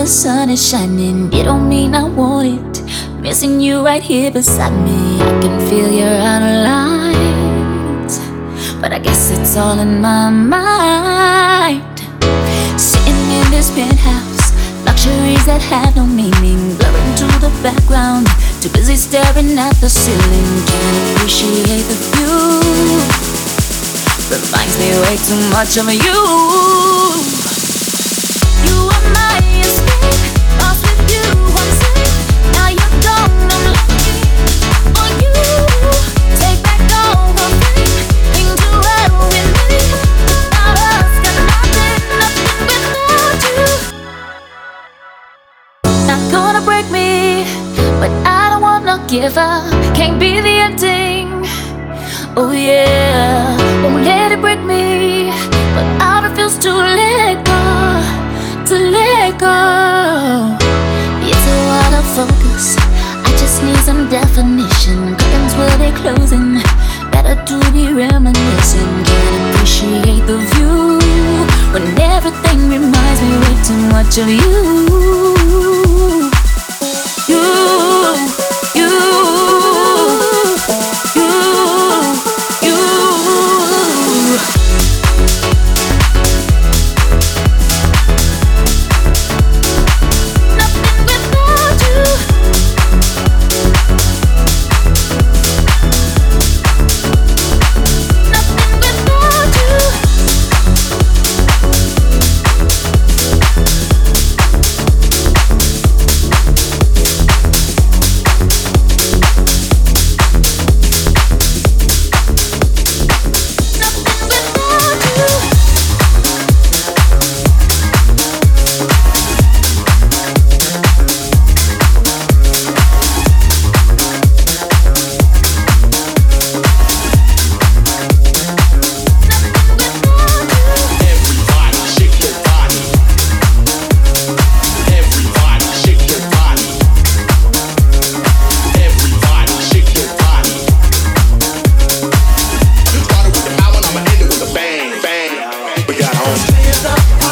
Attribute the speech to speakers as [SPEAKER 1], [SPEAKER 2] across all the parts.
[SPEAKER 1] The sun is shining, it don't mean I want it. Missing you right here beside me, I can feel your outer lines. But I guess it's all in my mind. Sitting in this penthouse, luxuries that have no meaning, blurring to the background. Too busy staring at the ceiling, can't appreciate the view. Reminds me way too much of you. You up. Can't be the ending. Oh yeah, won't let it break me, but I refuse to let go, to let go. It's a lot of focus. I just need some definition. Curtains will be closing. Better to be reminiscing. Can't appreciate the view when everything reminds me way too much of. You,
[SPEAKER 2] down.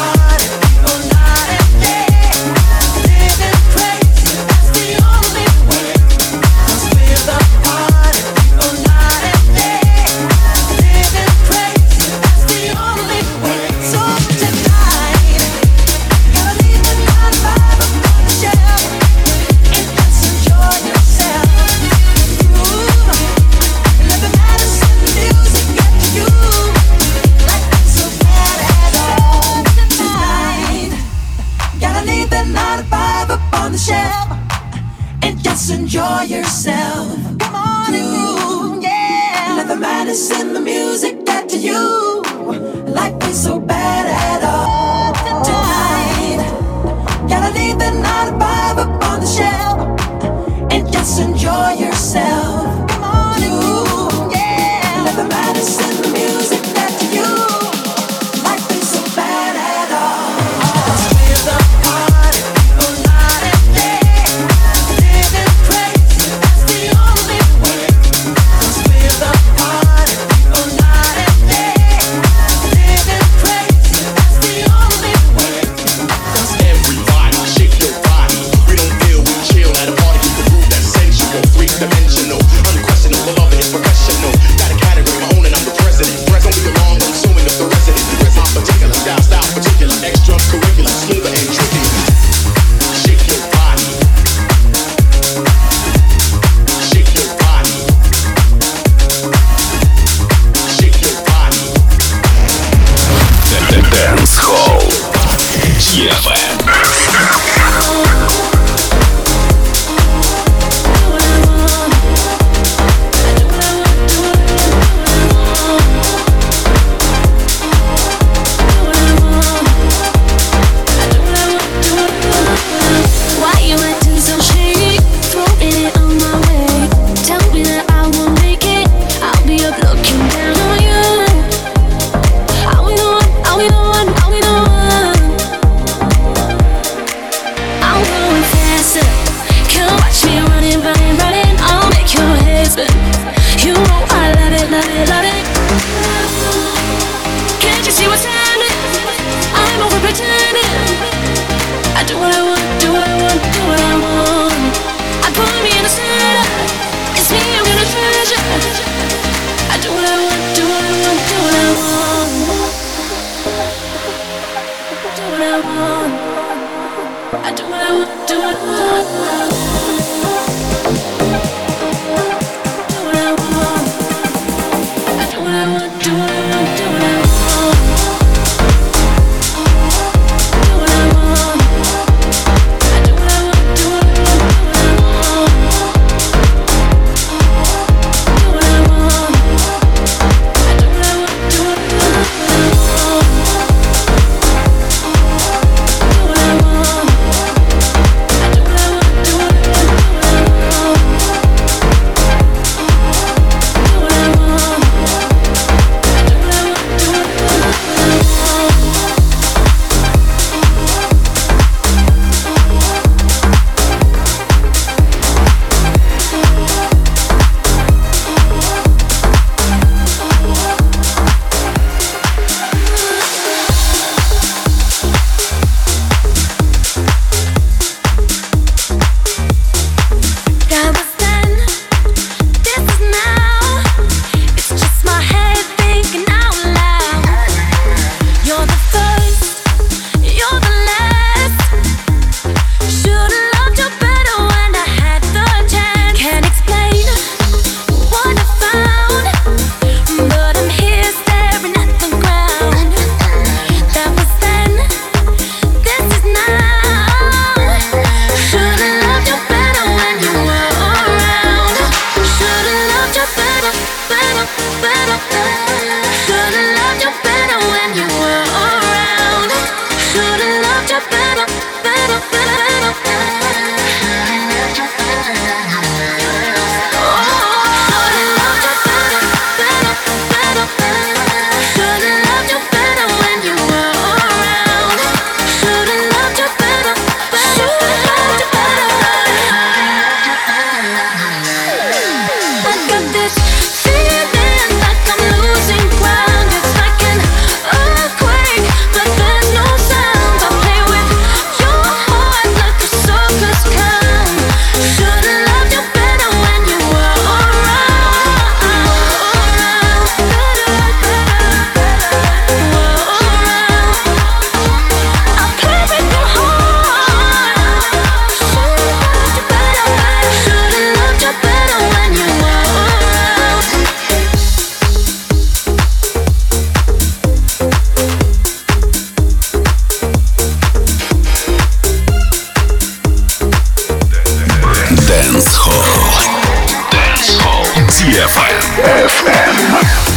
[SPEAKER 2] FM. FM.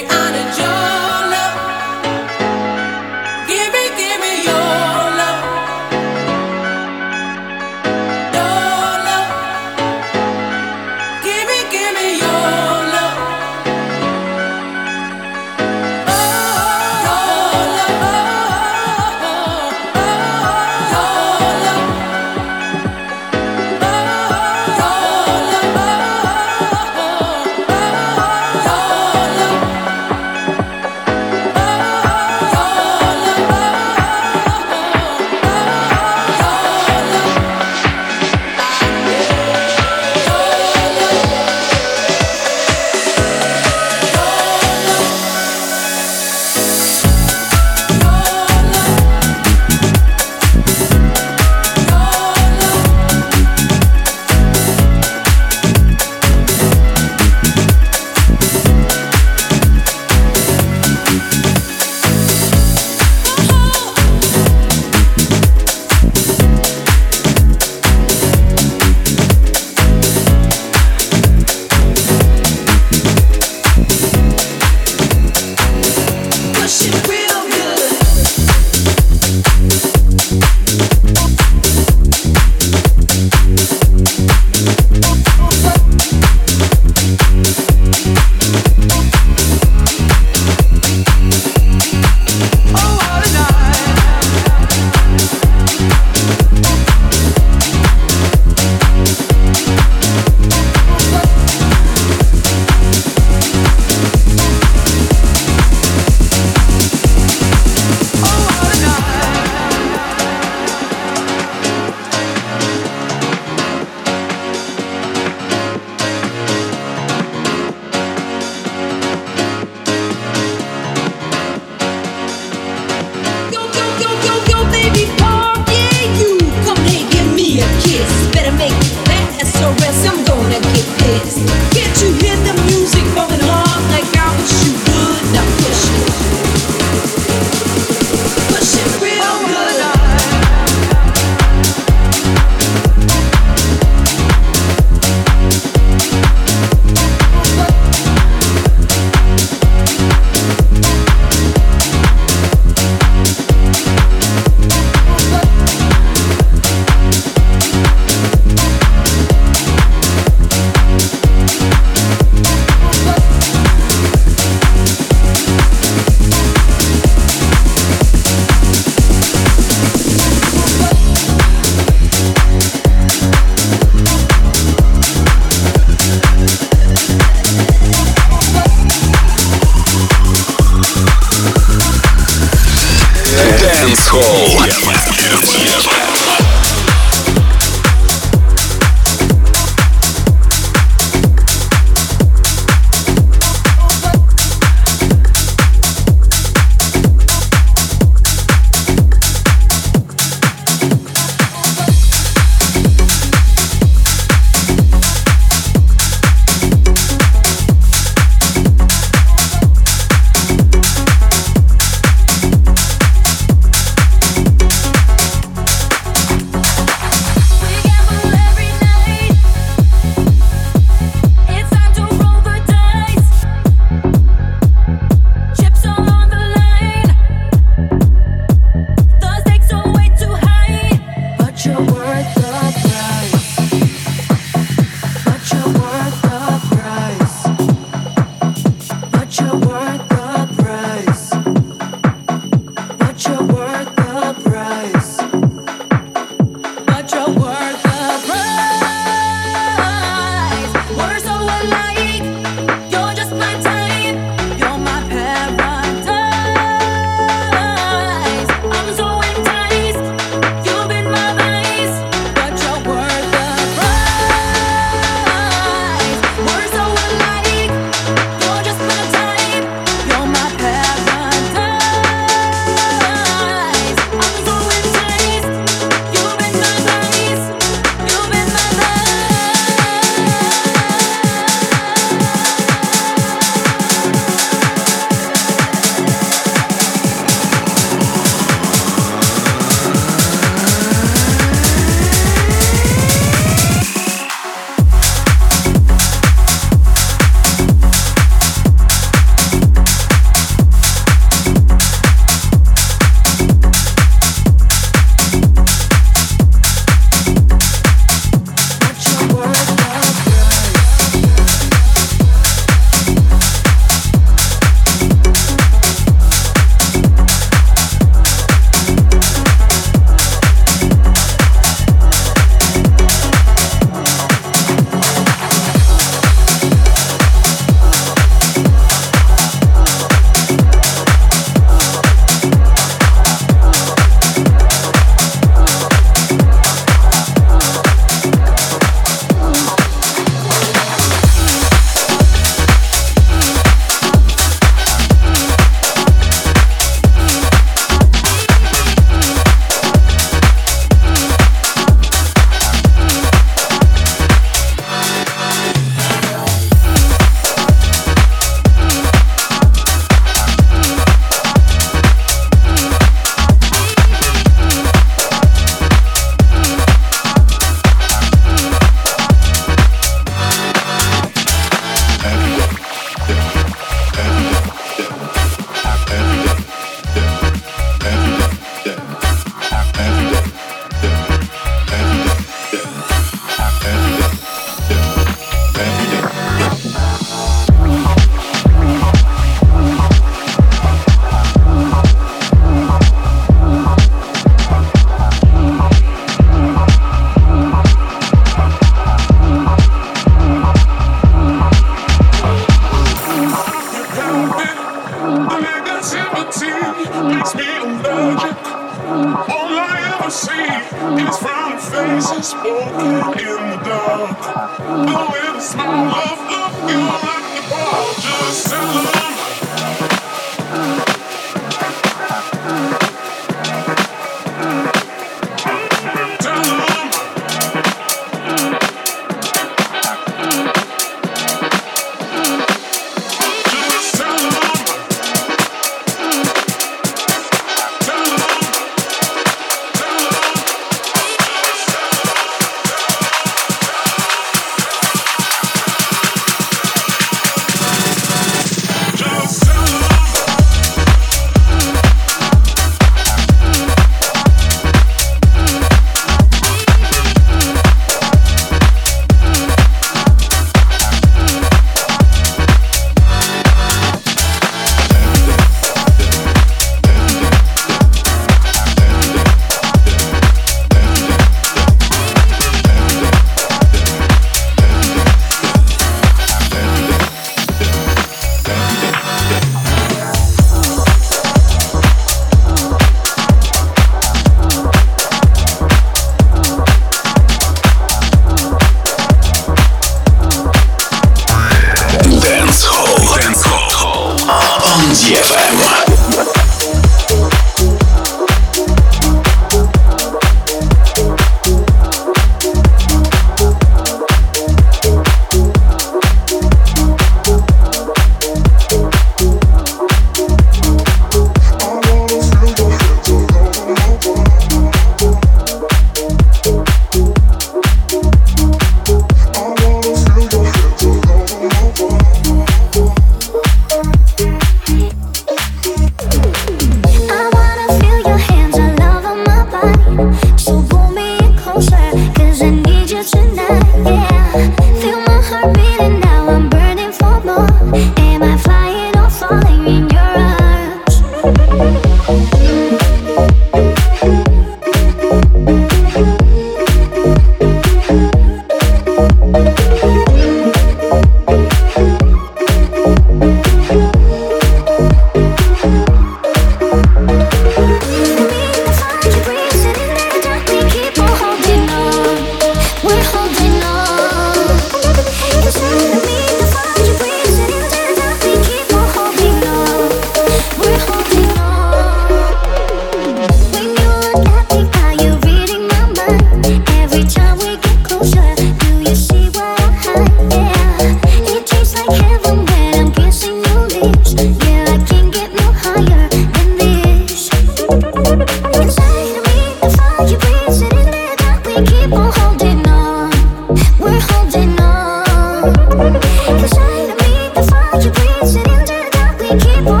[SPEAKER 2] Wish
[SPEAKER 3] I
[SPEAKER 4] could meet the
[SPEAKER 5] fire you're and into the dark we keep on.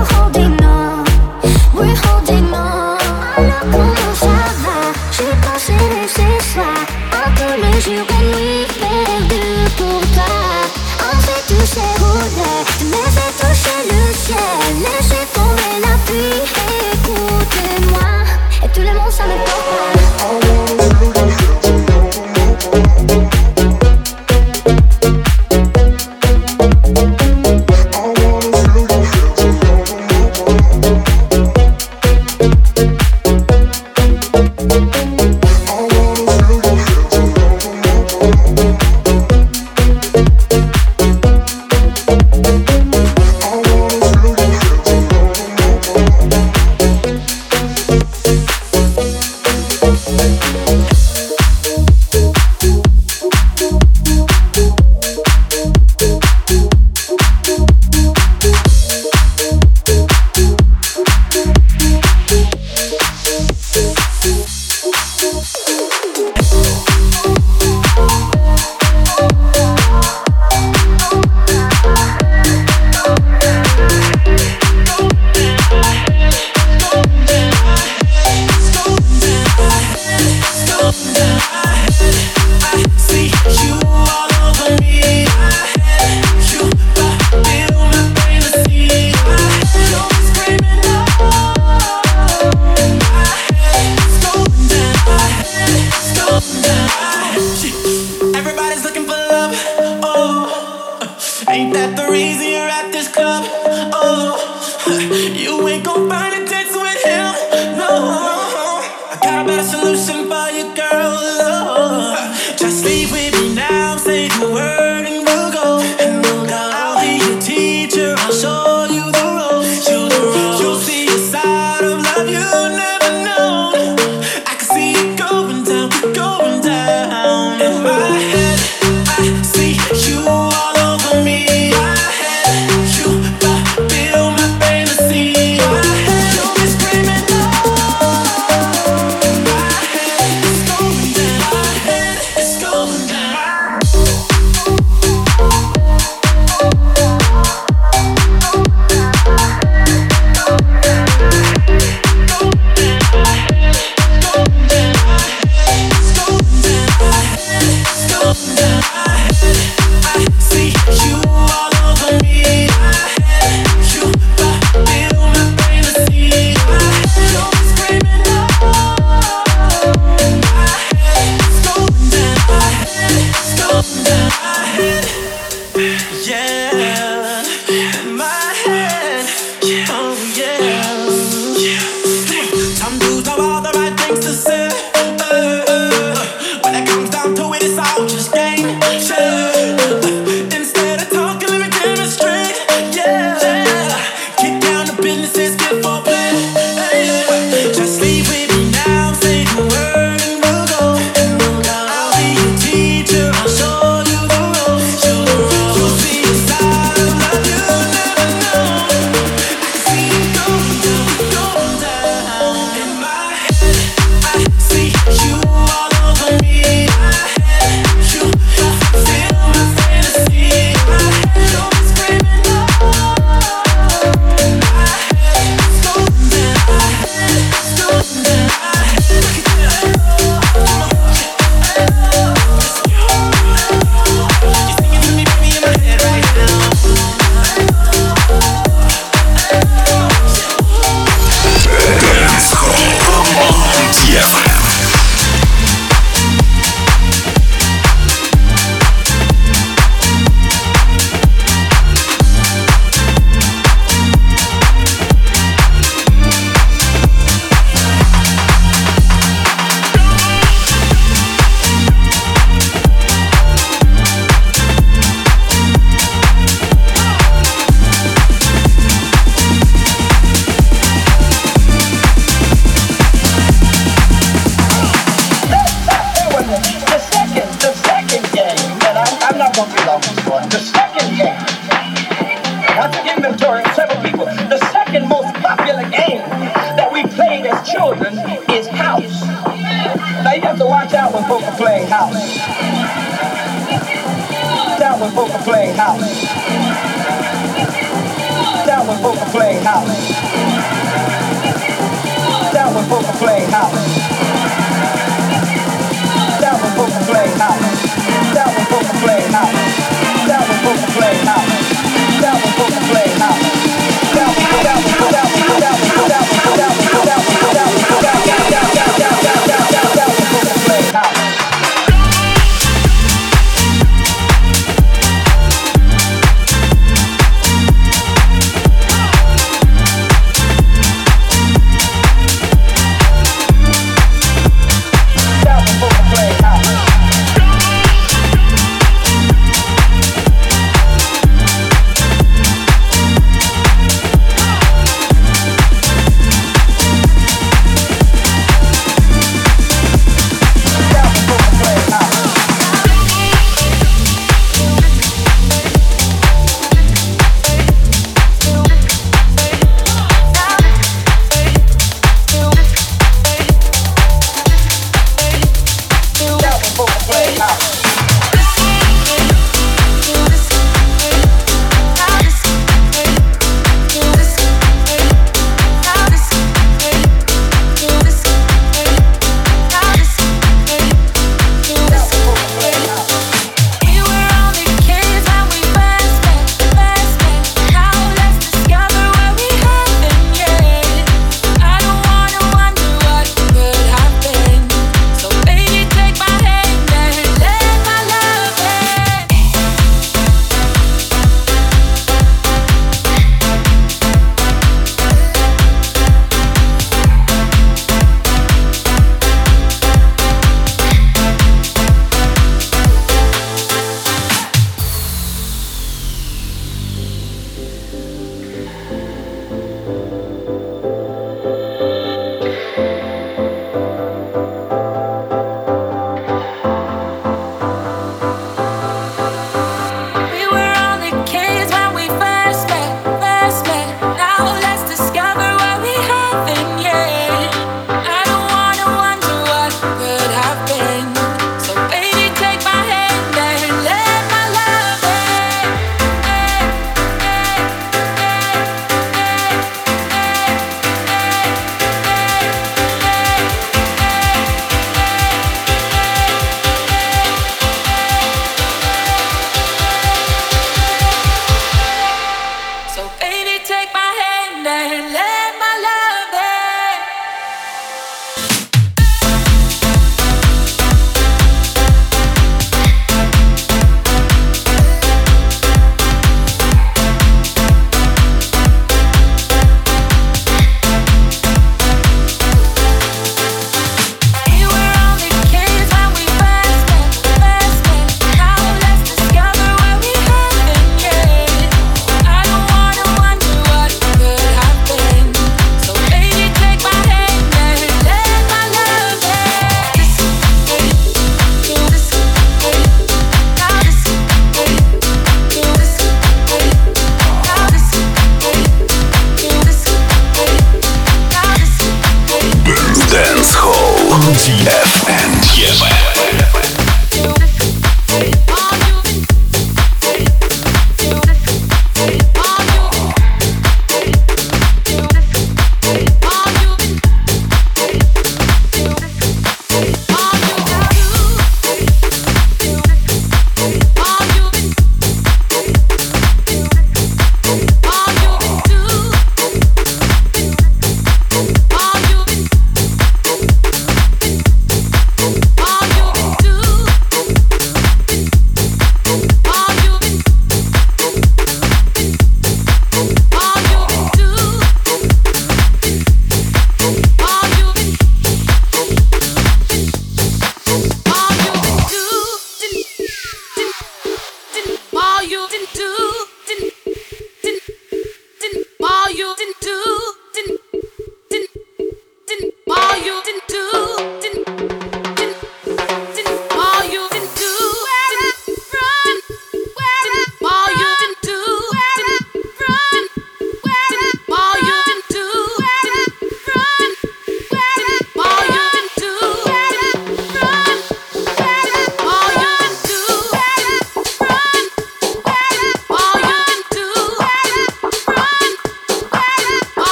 [SPEAKER 6] I got a
[SPEAKER 3] solution for
[SPEAKER 2] you, girl.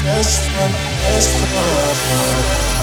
[SPEAKER 2] That's friend, that's friend.